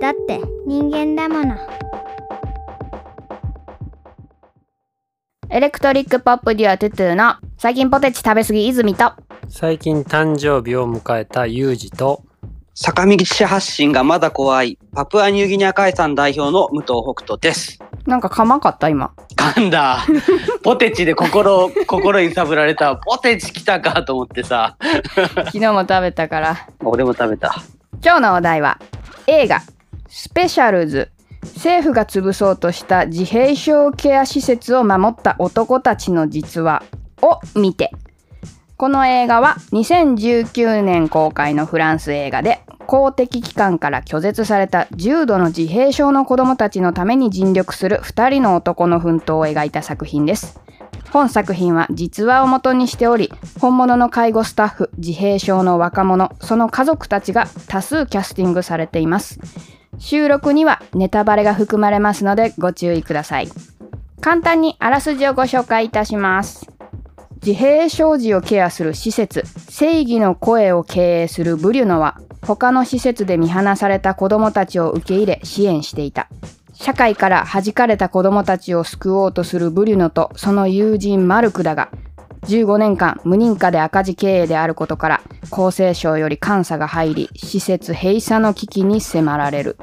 だって人間だものエレクトリックポップデュアトゥトゥの最近ポテチ食べ過ぎ泉と最近誕生日を迎えたユージと坂道発進がまだ怖いパプアニューギニア海産代表の武藤北斗です。なんか噛まんかった今噛んだ。ポテチで心、心揺さぶられた。ポテチ来たかと思ってさ。昨日も食べたから俺も食べた。今日のお題は映画「スペシャルズ」政府が潰そうとした自閉症ケア施設を守った男たちの実話を見て。この映画は2019年公開のフランス映画で公的機関から拒絶された重度の自閉症の子どもたちのために尽力する2人の男の奮闘を描いた作品です。本作品は実話を元にしており本物の介護スタッフ自閉症の若者その家族たちが多数キャスティングされています。収録にはネタバレが含まれますのでご注意ください。簡単にあらすじをご紹介いたします。自閉症児をケアする施設正義の声を経営するブリュノは他の施設で見放された子どもたちを受け入れ支援していた。社会から弾かれた子どもたちを救おうとするブリュノとその友人マルクだが15年間無認可で赤字経営であることから厚生省より監査が入り施設閉鎖の危機に迫られる。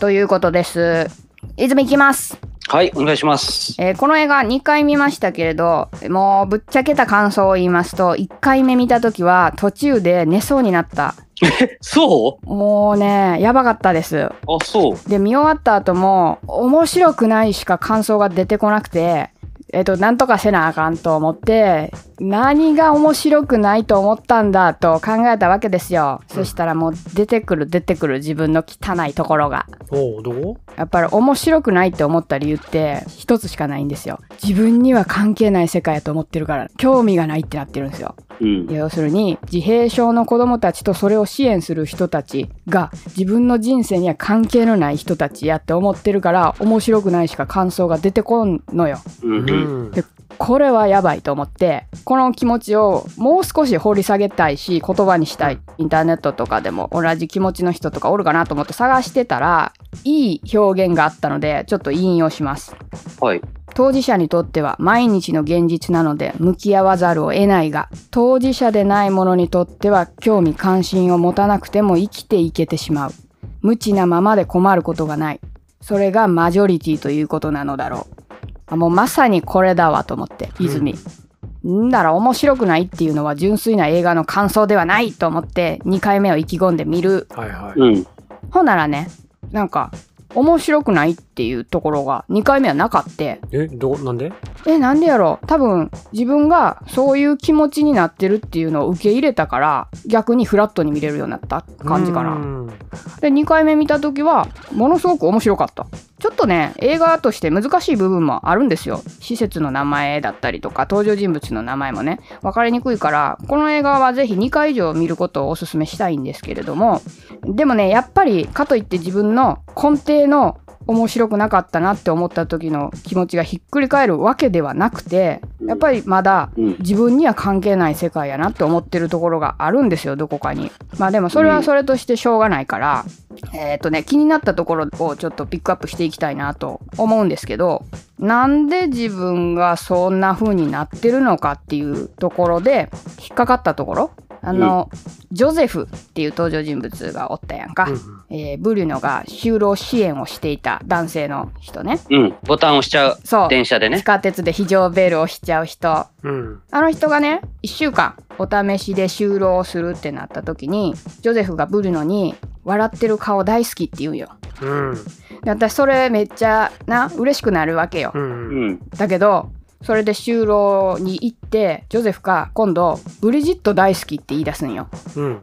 ということです。泉いきます。はい、お願いします。えーこの映画2回見ましたけれどもうぶっちゃけた感想を言いますと1回目見た時は途中で寝そうになった。そもうねやばかったです。うあ、そう。で見終わった後も面白くないしか感想が出てこなくてえっとなんとかせなあかんと思って何が面白くないと思ったんだと考えたわけですよ、そしたらもう出てくる出てくる自分の汚いところが。おおどこ？やっぱり面白くないって思った理由って一つしかないんですよ。自分には関係ない世界やと思ってるから興味がないってなってるんですよ。うん。要するに自閉症の子供たちとそれを支援する人たちが自分の人生には関係のない人たちやって思ってるから面白くないしか感想が出てこんのよ。うん。でこれはやばいと思ってこの気持ちをもう少し掘り下げたいし言葉にしたいインターネットとかでも同じ気持ちの人とかおるかなと思って探してたらいい表現があったのでちょっと引用します。はい。当事者にとっては毎日の現実なので向き合わざるを得ないが当事者でない者にとっては興味関心を持たなくても生きていけてしまう。無知なままで困ることがない。それがマジョリティということなのだろうあもうまさにこれだわと思って泉、ん。なら面白くないっていうのは純粋な映画の感想ではないと思って2回目を意気込んで見る。はいはい、うん。ほんならねなんか面白くないっていうところが2回目はなかって。えどなんで？えなんでやろ？多分自分がそういう気持ちになってるっていうのを受け入れたから逆にフラットに見れるようになった感じかな。うん。で2回目見た時はものすごく面白かった。ちょっとね映画として難しい部分もあるんですよ。施設の名前だったりとか登場人物の名前もね分かりにくいからこの映画はぜひ2回以上見ることをおすすめしたいんですけれどもでもねやっぱりかといって自分の根底の面白くなかったなって思った時の気持ちがひっくり返るわけではなくてやっぱりまだうん。自分には関係ない世界やなって思ってるところがあるんですよどこかに。まあでもそれはそれとしてしょうがないから、えっ、とね気になったところをちょっとピックアップしていきたいなと思うんですけどなんで自分がそんな風になってるのかっていうところで引っかかったところあの、ジョゼフっていう登場人物がおったやんか、うんえーブリュノが就労支援をしていた男性の人ねうん。ボタン押しちゃう。そう電車でね地。下鉄で非常ベルをしちゃう人うんあの人がね1週間お試しで就労をするってなった時にジョゼフがブルノに「笑ってる顔大好き」って言うんよ。うんで私それめっちゃな嬉しくなるわけよ。ううんん。だけどそれで就労に行ってジョゼフが今度「ブリジット大好き」って言い出すんよ。うん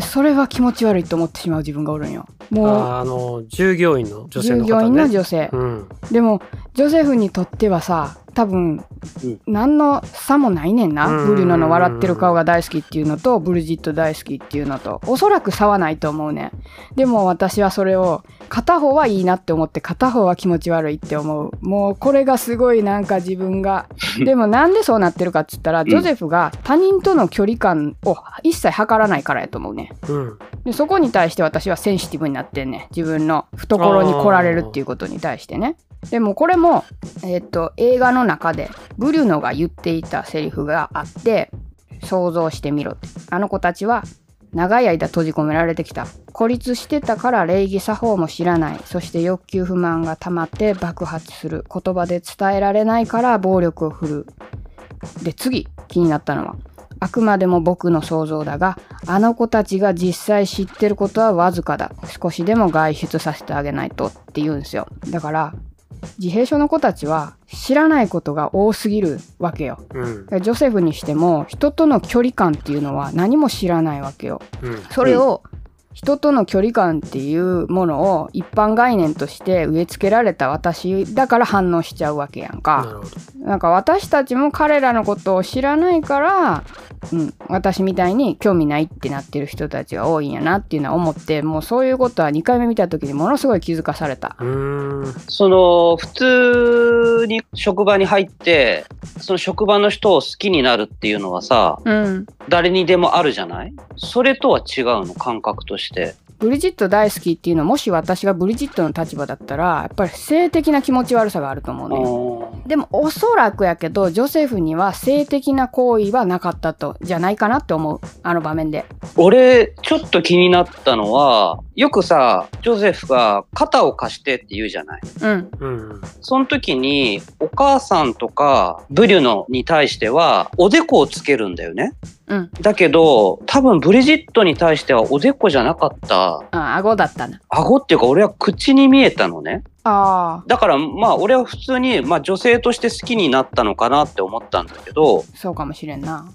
それは気持ち悪いと思ってしまう自分がおるんよ。もうああの従業員の女性の方ね従業員の女性。うんでもジョゼフにとってはさ多分、うん。何の差もないねんな、うん。ブリュノの笑ってる顔が大好きっていうのとブリジット大好きっていうのと。おそらく差はないと思うね。んでも私はそれを片方はいいなって思って片方は気持ち悪いって思う。もうこれがすごいなんか自分が。でもなんでそうなってるかっつったらジョゼフが他人との距離感を一切測らないからやと思うね。うん。でそこに対して私はセンシティブになってんね。自分の懐に来られるっていうことに対してねでもこれも、えっと映画の中でブリュノが言っていたセリフがあって想像してみろ。ってあの子たちは長い間閉じ込められてきた。孤立してたから礼儀作法も知らない。そして欲求不満が溜まって爆発する。言葉で伝えられないから暴力を振るう。で次気になったのはあくまでも僕の想像だがあの子たちが実際知ってることはわずかだ。少しでも外出させてあげないとって言うんですよ。だから自閉症の子たちは知らないことが多すぎるわけようん。ジョセフにしても人との距離感っていうのは何も知らないわけようん。それを人との距離感っていうものを一般概念として植え付けられた私だから反応しちゃうわけやんなか。なんか私たちも彼らのことを知らないから、うん、私みたいに興味ないってなってる人たちが多いんやなっていうのは思ってもうそういうことは2回目見た時にものすごい気づかされた。その、普通に職場に入って、その職場の人を好きになるっていうのはさ、うん。誰にでもあるじゃない？それとは違うの、感覚として。ブリジット大好きっていうのはもし私がブリジットの立場だったらやっぱり性的な気持ち悪さがあると思うね。でもおそらくやけどジョセフには性的な行為はなかったとじゃないかなって思うあの場面で俺、ちょっと気になったのは、よくさ、ジョゼフが肩を貸してって言うじゃないうんうん。その時に、お母さんとか、ブリュノに対しては、おでこをつけるんだよね。うんだけど、多分ブリジットに対してはおでこじゃなかった。あ顎だったな顎っていうか、俺は口に見えたのね。あだから、まあ、俺は普通に、まあ、女性として好きになったのかなって思ったんだけど、あそうかもしれんな。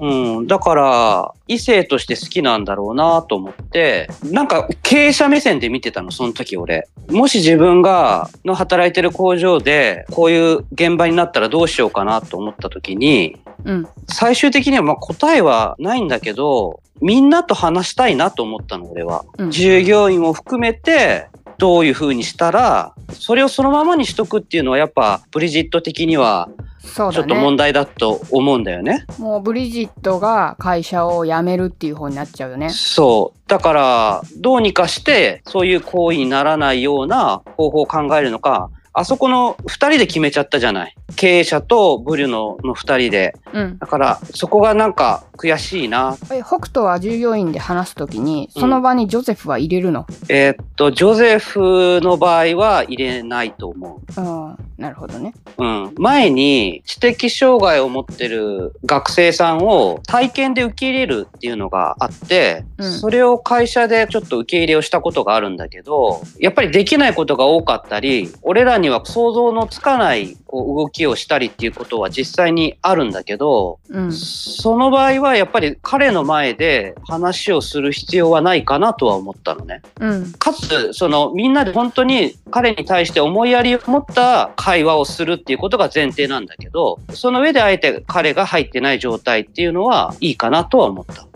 うん。うん、だから、異性として好きなんだろうなと思って、なんか経営者目線で見てたの、その時俺。もし自分が、の働いてる工場で、こういう現場になったらどうしようかなと思った時に、うん。最終的にはまあ答えはないんだけど、みんなと話したいなと思ったの、俺は。うん。従業員も含めて、どういう風にしたら、それをそのままにしとくっていうのはやっぱブリジット的にはそうだちょっと問ね題だと思うんだよね。もうブリジットが会社を辞めるっていう方になっちゃうよねそう。だから、どうにかして、そういう行為にならないような方法を考えるのか、あそこの二人で決めちゃったじゃない。経営者とブリュノの二人で。うんだから、そこがなんか悔しいな。え北斗は従業員で話すときにその場にジョセフは入れるの？えーっと、ジョゼフの場合は入れないと思うんなるほどねう。うん。前に知的障害を持ってる学生さんを体験で受け入れるっていうのがあって、うんそれを会社でちょっと受け入れをしたことがあるんだけど、やっぱりできないことが多かったり、俺らには想像のつかないこう動きをしたりっていうことは実際にあるんだけど、うんその場合はやっぱり彼の前で話をする必要はないかなとは思ったのね。うんかつ、そのみんなで本当に彼に対して思いやりを持った会話をするっていうことが前提なんだけど、その上であえて彼が入ってない状態っていうのはいいかなとは思った。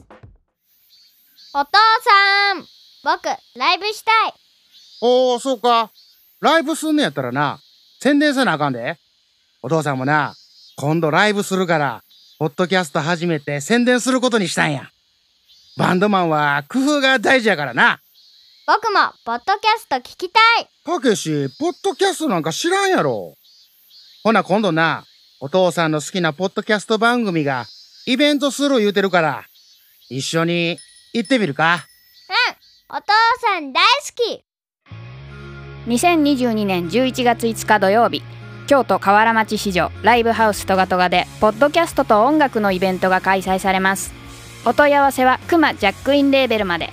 お父さん僕ライブしたいおー、そうか。ライブすんねやったらな、宣伝せなあかんで。お父さんもな、今度ライブするから、ポッドキャスト始めて宣伝することにしたんや。バンドマンは工夫が大事やからな。僕もポッドキャスト聞きたい。たけし、ポッドキャストなんか知らんやろ。ほな今度な、お父さんの好きなポッドキャスト番組がイベントする言うてるから、一緒に行ってみるか。お父さん大好き。2022年11月5日土曜日京都河原町市場ライブハウストガトガでポッドキャストと音楽のイベントが開催されます。お問い合わせはクマジャックインレーベルまで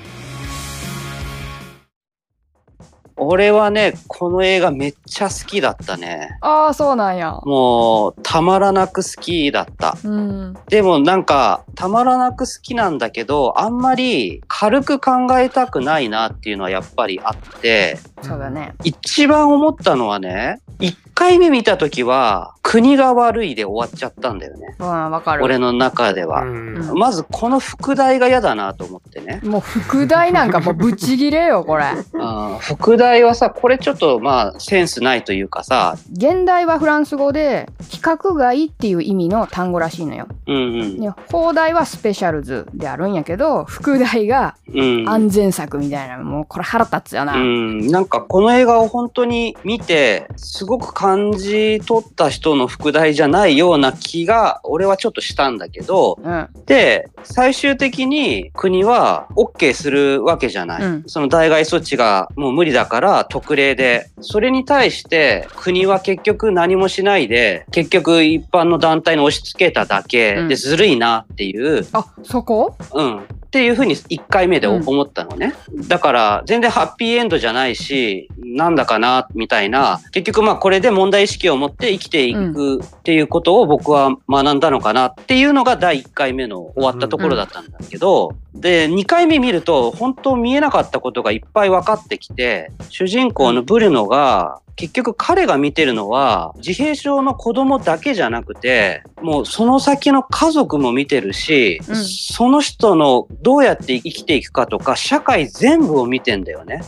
俺はね、この映画めっちゃ好きだったね。ああそうなんやもう、たまらなく好きだった。うんでもなんか、たまらなく好きなんだけど、あんまり軽く考えたくないなっていうのはやっぱりあって、そうだね一番思ったのはね、一回目見た時は、国が悪いで終わっちゃったんだよね。うん、わかる。俺の中では。うんまずこの副題が嫌だなと思ってね。もう副題なんかもうブチギレよ、これ。うん副題はさ、これちょっとまあセンスないというかさ、現代はフランス語で、規格外っていう意味の単語らしいのよ。うんうん。で、放題はスペシャルズであるんやけど、副題がうん。安全策みたいな、もうこれ腹立つよな。うん、なんかこの映画を本当に見て、すごく感じ取った人の副題じゃないような気が、俺はちょっとしたんだけど、うん。で、最終的に国は OK するわけじゃない。うんその代替措置がもう無理だから特例で。それに対して国は結局何もしないで、結局一般の団体に押し付けただけうんでずるいなっていう、あ、そこ？うん。っていうふうに1回目でうん思ったのね。だから全然ハッピーエンドじゃないし、なんだかな、みたいな。結局まあこれで問題意識を持って生きていくっていうことを僕は学んだのかなっていうのが第1回目の終わったところだったんだけど、で、2回目見ると本当見えなかったことがいっぱい分かってきて、主人公のブルノが結局彼が見てるのは自閉症の子供だけじゃなくて、もうその先の家族も見てるし、うんその人のどうやって生きていくかとか社会全部を見てんだよね。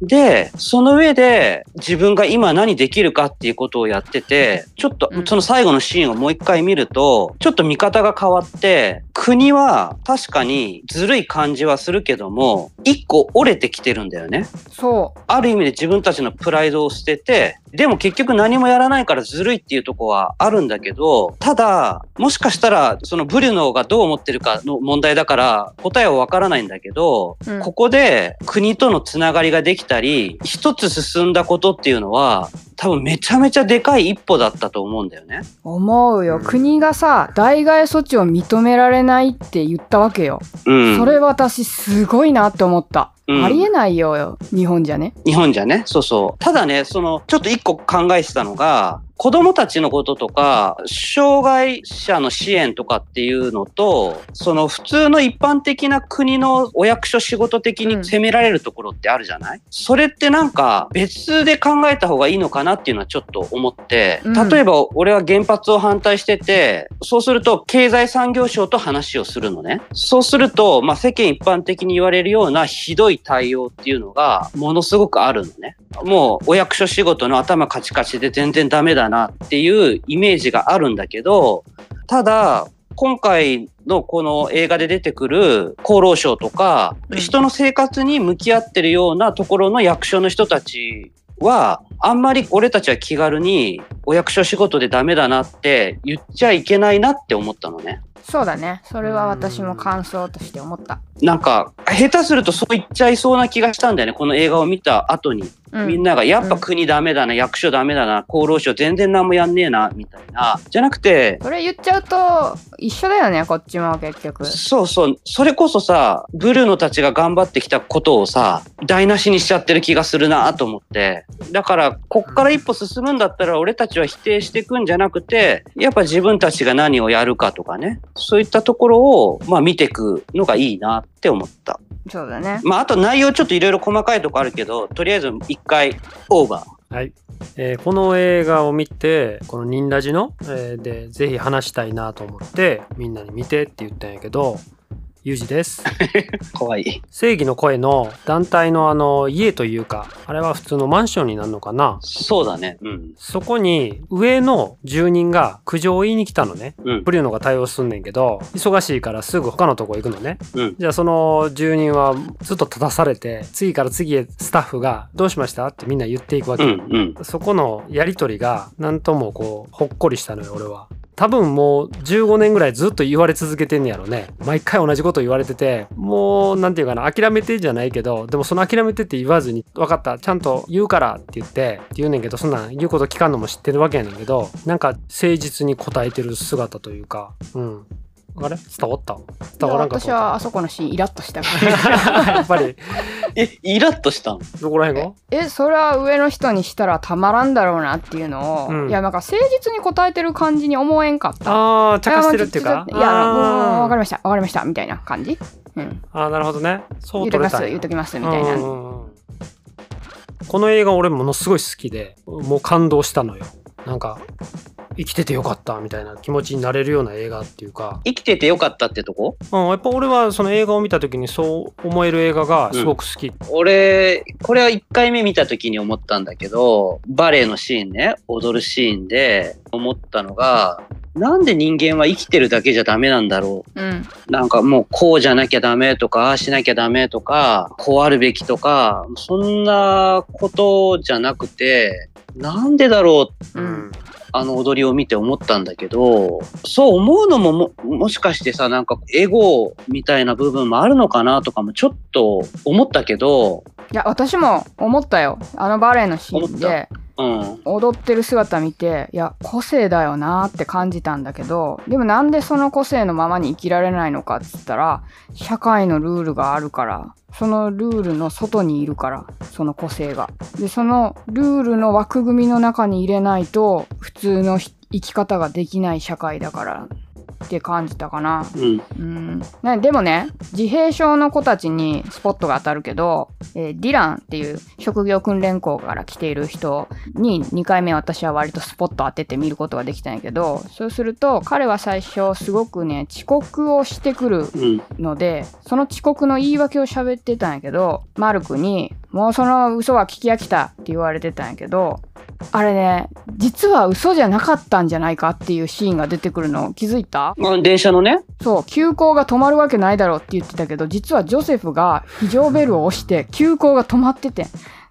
で、その上で自分が今何できるかっていうことをやってて、ちょっとうん。その最後のシーンをもう一回見ると、ちょっと見方が変わって、国は確かにずるい感じはするけども、一個折れてきてるんだよね。そある意味で自分たちのプライドを捨てて、でも結局何もやらないからずるいっていうとこはあるんだけど、ただ、もしかしたら、そのブルノがどう思ってるかの問題だから、答えはわからないんだけど、うん。ここで国とのつながりができたり、一つ進んだことっていうのは、多分めちゃめちゃでかい一歩だったと思うんだよね。う。思うよ。うん国がさ、代替措置を認められないって言ったわけよ。うん。それ私すごいなって思った。うんありえないよ、日本じゃね。日本じゃね、そうそう。ただね、その、ちょっと一個考えてたのが、子供たちのこととか、障害者の支援とかっていうのと、その普通の一般的な国のお役所仕事的に責められるところってあるじゃない、それってなんか別で考えた方がいいのかなっていうのはちょっと思って、うん例えば俺は原発を反対してて、そうすると経済産業省と話をするのね。そうすると、まあ世間一般的に言われるようなひどい対応っていうのがものすごくあるのね。もうお役所仕事の頭カチカチで全然ダメだなっていうイメージがあるんだけど、ただ、今回のこの映画で出てくる厚労省とか、うん人の生活に向き合ってるようなところの役所の人たちは、あんまり俺たちは気軽にお役所仕事でダメだなって言っちゃいけないなって思ったのね。そうだね。それは私も感想として思った。なんか、下手するとそう言っちゃいそうな気がしたんだよね。この映画を見た後に。うん。みんなが、やっぱ国ダメだな、役所ダメだな、厚労省全然何もやんねえな、みたいな。じゃなくて、それ言っちゃうと、一緒だよね、こっちも結局。そうそう、それこそさ、ブルーノたちが頑張ってきたことをさ、台無しにしちゃってる気がするなと思って。だから、こっから一歩進むんだったら、俺たちは否定していくんじゃなくて、やっぱ自分たちが何をやるかとかね、そういったところを、まあ見ていくのがいいなって思った。そうだね。まあ、あと内容ちょっといろいろ細かいとこあるけど、とりあえず一回オーバー。はい、えーこの映画を見てこの「ニンラジの」えーでぜひ話したいなと思ってみんなに見てって言ったんやけどユージですかわいい。正義の声の団体のあの家というかあれは普通のマンションになるのかな？そうだね。うん。そこに上の住人が苦情を言いに来たのねうん。ブリュノが対応すんねんけど忙しいからすぐ他のとこ行くのねうん。じゃあその住人はずっと立たされて次から次へスタッフが「どうしました?」ってみんな言っていくわけ、うん。うん。そこのやりとりがなんともこうほっこりしたのよ俺は多分もう15年ぐらいずっと言われ続けてんねやろね。毎回同じこと言われててもう何て言うかな諦めてじゃないけどでもその諦めてって言わずに分かったちゃんと言うからって言ってって言うねんけどそんなん言うこと聞かんのも知ってるわけやねんけどなんか誠実に答えてる姿というかうん。あれ？伝わった？伝わらんかっ私たはあそこのシーンイラッとした。から。やっぱり。え、イラッとしたの？どこら辺が？え、それは上の人にしたらたまらんだろうなっていうのを、うん。いや、なんか誠実に答えてる感じに思えんかった。ああ茶化してるっていうか？いや、わかりるました、わかりました、みたいな感じ？うん。ああなるほどね。そう言うときます、言うときます、みたいな。この映画俺ものすごい好きでもう感動したのよ。なんか生きててよかったみたいな気持ちになれるような映画っていうか、生きててよかったってとこ？うん、やっぱ俺はその映画を見た時にそう思える映画がすごく好き。俺、これは1回目見た時に思ったんだけど、バレエのシーンね、踊るシーンで思ったのが、なんで人間は生きてるだけじゃダメなんだろう？ん。う。なんかもうこうじゃなきゃダメとか、ああしなきゃダメとか、こうあるべきとか、そんなことじゃなくて、なんでだろう？うんあの踊りを見て思ったんだけど、そう思うのもも、もしかしてさ、なんかエゴみたいな部分もあるのかなとかもちょっと思ったけど、いや私も思ったよ。あのバレエのシーンで。うん。踊ってる姿見ていや個性だよなって感じたんだけどでもなんでその個性のままに生きられないのかっつったら社会のルールがあるからそのルールの外にいるからその個性が。でそのルールの枠組みの中に入れないと普通の生き方ができない社会だから。って感じたかなうん。うん、ねでもね自閉症の子たちにスポットが当たるけど、えーディランっていう職業訓練校から来ている人に2回目私は割とスポット当てて見ることができたんやけどそうすると彼は最初すごくね遅刻をしてくるうん。のでその遅刻の言い訳を喋ってたんやけどマルクに「もうその嘘は聞き飽きた」って言われてたんやけどあれね実は嘘じゃなかったんじゃないかっていうシーンが出てくるの気づいた？まあ電車のね、そう、急行が止まるわけないだろうって言ってたけど、実はジョセフが非常ベルを押して、急行が止まってて、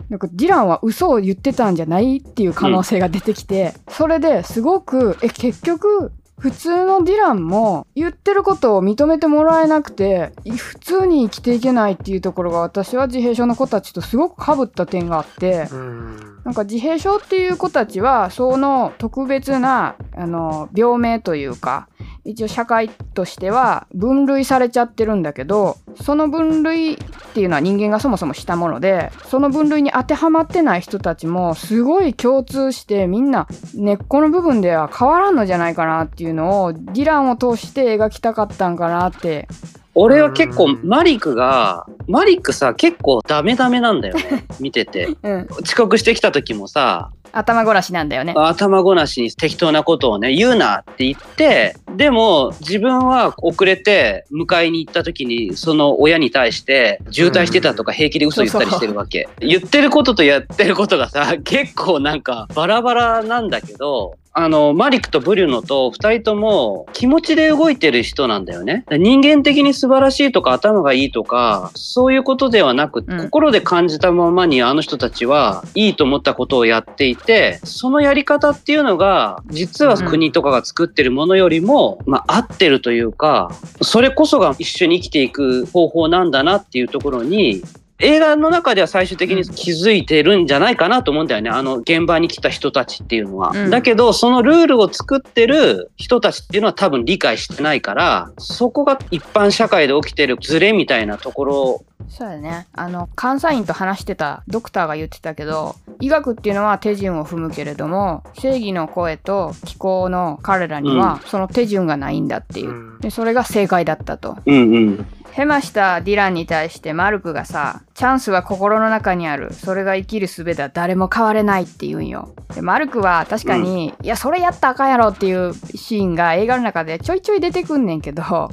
なんかディランは嘘を言ってたんじゃないっていう可能性が出てきて、それですごく、え、結局、普通のディランも言ってることを認めてもらえなくて、普通に生きていけないっていうところが私は自閉症の子たちとすごくかぶった点があって、うん。なんか自閉症っていう子たちはその特別なあの病名というか一応社会としては分類されちゃってるんだけどその分類っていうのは人間がそもそもしたものでその分類に当てはまってない人たちもすごい共通してみんな根っこの部分では変わらんのじゃないかなっていうのをディランを通して描きたかったんかなって俺は結構うんマリクが、マリクさ、結構ダメダメなんだよね。見てて。うん遅刻してきた時もさ、頭ごなしなんだよね。頭ごなしに適当なことをね、言うなって言って、でも自分は遅れて迎えに行った時に、その親に対して渋滞してたとか平気で嘘言ったりしてるわけ。言ってることとやってることがさ、結構なんかバラバラなんだけど、あの、マリクとブリュノと二人とも気持ちで動いてる人なんだよね。人間的に素晴らしいとか頭がいいとか、そういうことではなく、うん心で感じたままにあの人たちはいいと思ったことをやっていて、そのやり方っていうのが、実は国とかが作ってるものよりも、まあ合ってるというか、それこそが一緒に生きていく方法なんだなっていうところに、映画の中では最終的に気づいてるんじゃないかなと思うんだよね。あの現場に来た人たちっていうのは。うんだけど、そのルールを作ってる人たちっていうのは多分理解してないから、そこが一般社会で起きてるズレみたいなところそうだね。あの、監査員と話してたドクターが言ってたけど、医学っていうのは手順を踏むけれども、正義の声と気候の彼らにはその手順がないんだっていう。うんで、それが正解だったと。うんうん。ヘマしたディランに対してマルクがさ、チャンスは心の中にある。それが生きる術だ。誰も変われないって言うんよ。で、マルクは確かに、いや、それやったらあかんやろっていうシーンが映画の中でちょいちょい出てくんねんけど、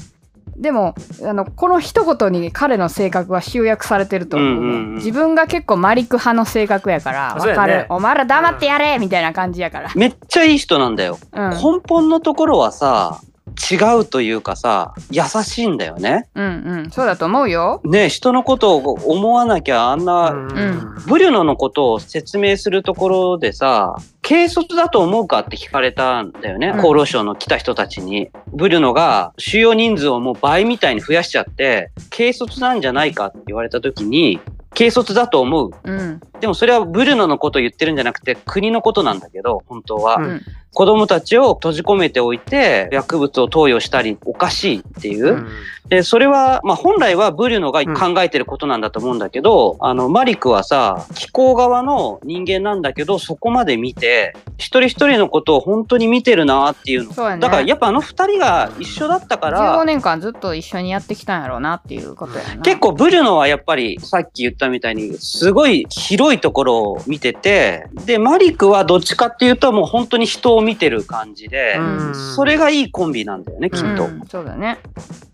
でも、あの、この一言に彼の性格は集約されてると思うね。うんうんうん自分が結構マリク派の性格やから、わかそうやねる。お前ら黙ってやれみたいな感じやから。めっちゃいい人なんだよ。うん。根本のところはさ、違うというかさ、優しいんだよね。うんうん。そうだと思うよ。ね人のことを思わなきゃあんな、うんブリュノのことを説明するところでさ、軽率だと思うかって聞かれたんだよね。うん厚労省の来た人たちに。ブリュノが収容人数をもう倍みたいに増やしちゃって、軽率なんじゃないかって言われた時に、軽率だと思う。うん。でもそれはブリュノのことを言ってるんじゃなくて国のことなんだけど、本当は。うん子供たちを閉じ込めておいて薬物を投与したりおかしいっていう。うんで、それは、まあ本来はブリュノが考えてることなんだと思うんだけど、あの、マリクはさ、気候側の人間なんだけど、そこまで見て、一人一人のことを本当に見てるなっていうの。そうやね。だからやっぱあの二人が一緒だったか15ら、年間ずっと一緒にやってきたんやろうなっていうことやな。結構ブリュノはやっぱりさっき言ったみたいに、すごい広ごいところを見てて、で、マリクはどっちかっていうともう本当に人を見てる感じで、うん。それがいいコンビなんだよね、きっと。うんそうだね。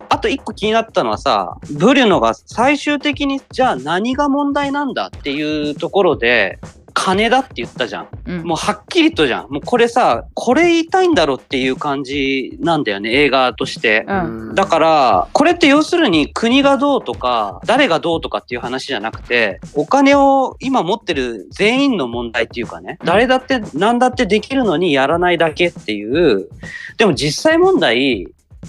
あと一個気になったのはさ、ブリュノが最終的にじゃあ何が問題なんだっていうところで、金だって言ったじゃん。うんもうはっきりとじゃん。もうこれさ、これ言いたいんだろっていう感じなんだよね、映画として。うんだから、これって要するに国がどうとか、誰がどうとかっていう話じゃなくて、お金を今持ってる全員の問題っていうかね、誰だって何だってできるのにやらないだけっていう、でも実際問題、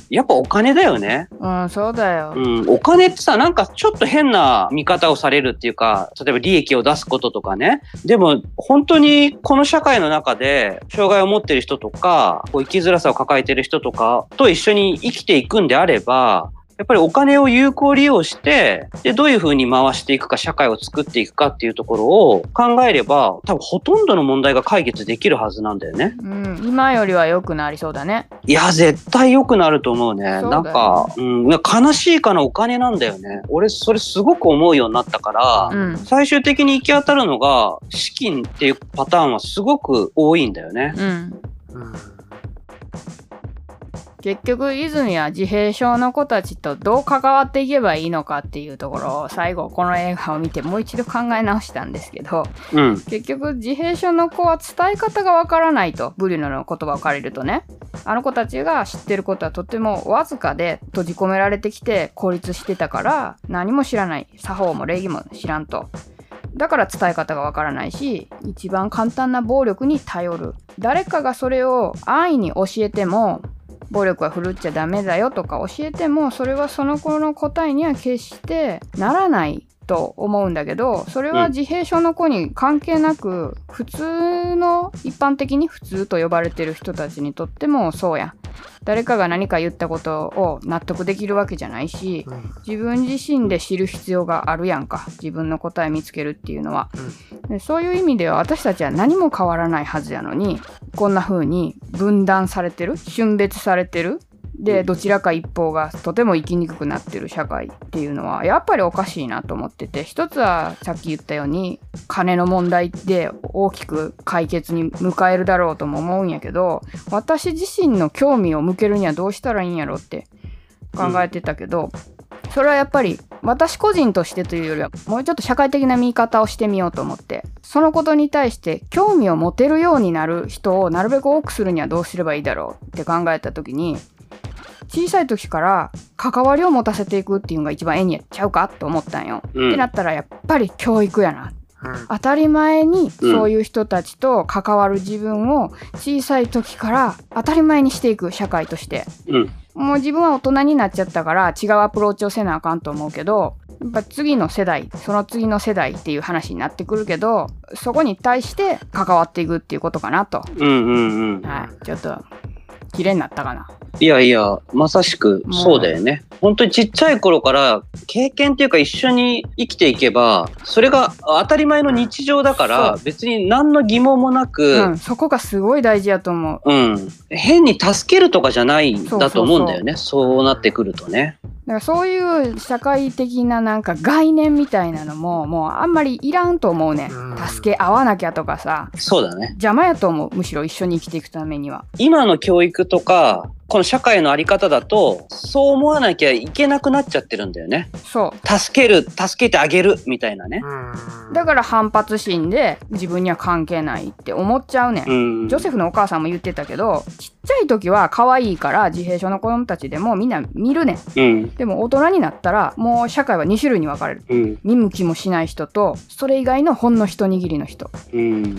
やっぱお金だよね。うんそうだようん、お金ってさ、なんかちょっと変な見方をされるっていうか、例えば利益を出すこととかね。でも、本当にこの社会の中で、障害を持ってる人とか、こう生きづらさを抱えてる人とかと一緒に生きていくんであれば、やっぱりお金を有効利用して、で、どういうふうに回していくか、社会を作っていくかっていうところを考えれば、多分ほとんどの問題が解決できるはずなんだよね。うん今よりは良くなりそうだねいや、絶対良くなると思うね。そうだよなんか、うん、悲しいかなお金なんだよね。俺、それすごく思うようになったから、うん最終的に行き当たるのが、資金っていうパターンはすごく多いんだよね。うんうん結局泉は自閉症の子たちとどう関わっていけばいいのかっていうところを最後この映画を見てもう一度考え直したんですけどうん。結局自閉症の子は伝え方がわからないとブリュノの言葉を借りるとねあの子たちが知ってることはとてもわずかで閉じ込められてきて孤立してたから何も知らない作法も礼儀も知らんとだから伝え方がわからないし一番簡単な暴力に頼る誰かがそれを安易に教えても暴力は振るっちゃダメだよとか教えてもそれはその子の答えには決してならないと思うんだけどそれは自閉症の子に関係なく普通の一般的に普通と呼ばれてる人たちにとってもそうや誰かが何か言ったことを納得できるわけじゃないし自分自身で知る必要があるやんか。自分の答え見つけるっていうのは、でそういう意味では私たちは何も変わらないはずやのにこんな風に分断されてる峻別されてるでどちらか一方がとても生きにくくなってる社会っていうのはやっぱりおかしいなと思ってて一つはさっき言ったように金の問題で大きく解決に迎えるだろうとも思うんやけど私自身の興味を向けるにはどうしたらいいんやろって考えてたけど、それはやっぱり私個人としてというよりはもうちょっと社会的な見方をしてみようと思ってそのことに対して興味を持てるようになる人をなるべく多くするにはどうすればいいだろうって考えた時に小さい時から関わりを持たせていくっていうのが一番ええんやっちゃうかと思ったんよ。うん。ってなったらやっぱり教育やな。うん。当たり前にそういう人たちと関わる自分を小さい時から当たり前にしていく社会として。うん。もう自分は大人になっちゃったから違うアプローチをせなあかんと思うけどやっぱ次の世代その次の世代っていう話になってくるけどそこに対して関わっていくっていうことかなと。うんうんうん。はい。ちょっと綺麗になったかないやいや、まさしくそうだよね。本当にちっちゃい頃から経験っていうか一緒に生きていけば、それが当たり前の日常だから、別に何の疑問もなうく、んそこがすごい大事やと思ううん、変に助けるとかじゃないんだと思うんだよね。そうなってくるとね。だからそういう社会的ななんか概念みたいなのももうあんまりいらんと思うねうん助け合わなきゃとかさそうだね。邪魔やと思うむしろ一緒に生きていくためには今の教育とか、この社会のあり方だと、そう思わなきゃいけなくなっちゃってるんだよね。そう助ける、助けてあげる、みたいなね。だから反発心で自分には関係ないって思っちゃうねん、うん。ジョセフのお母さんも言ってたけどちっちゃい時は可愛いから自閉症の子供たちでもみんな見るねんうん。でも大人になったらもう社会は2種類に分かれるうん。見向きもしない人とそれ以外のほんの一握りの人うん。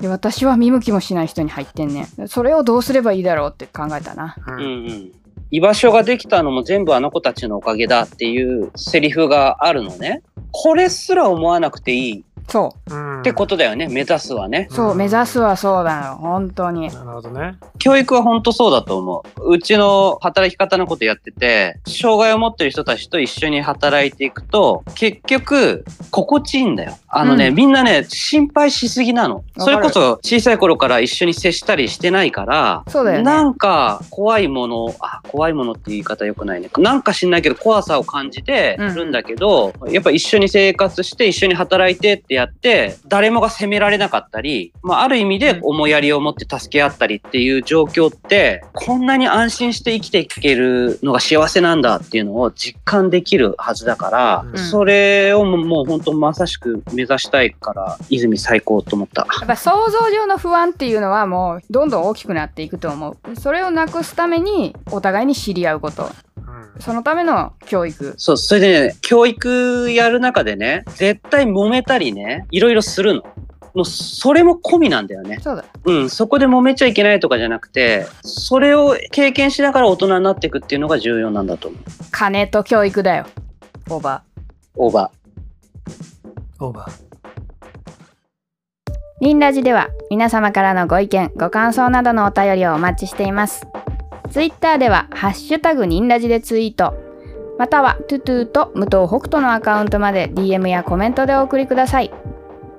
で私は見向きもしない人に入ってんねんそれをどうすればいいだろうって考えたなうんうん。居場所ができたのも全部あの子たちのおかげだっていうセリフがあるのね。これすら思わなくていいそってことだよね、目指すはね。うそう目指すはそうだよ本当になるほどね。教育は本当そうだと思う。うちの働き方のことやってて、障害を持ってる人たちと一緒に働いていくと、結局、心地いいんだよ。あのね、うんみんなね、心配しすぎなの。るそれこそ小さい頃から一緒に接したりしてないから、そうだよねなんか怖いもの、あ、怖いものって言い方良くないね。なんか知んないけど怖さを感じてるんだけど、やっぱ一緒に生活して一緒に働いてってやって、誰もが責められなかったり、まあ、ある意味で思いやりを持って助け合ったりっていう状況って、こんなに安心して生きていけるのが幸せなんだっていうのを実感できるはずだから、うん。それをもうもう本当まさしく目指したいから、泉最高と思った。やっぱ想像上の不安っていうのはもうどんどん大きくなっていくと思う。それをなくすためにお互いに知り合うことそのための教育そう、それでね、教育やる中でね、絶対揉めたりね、いろいろするの。もうそれも込みなんだよね。そうだうん、そこで揉めちゃいけないとかじゃなくて、それを経験しながら大人になっていくっていうのが重要なんだと思う。金と教育だよオーバオーバオーバー。ーリンラジでは皆様からのご意見ご感想などのお便りをお待ちしていますツイッターでは「ハッシュタグニンラジ」でツイート。またはトゥトゥと武藤北斗のアカウントまで DM やコメントでお送りください。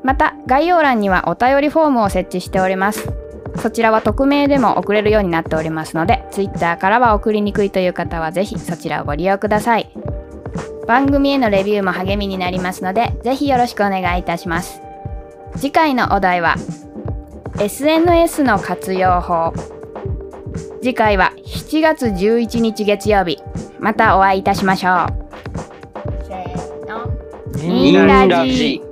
また概要欄にはお便りフォームを設置しております。そちらは匿名でも送れるようになっておりますので Twitter からは送りにくいという方はぜひそちらをご利用ください。番組へのレビューも励みになりますのでぜひよろしくお願いいたします。次回のお題は SNS の活用法。次回は7月11日月曜日。またお会いいたしましょう。せーの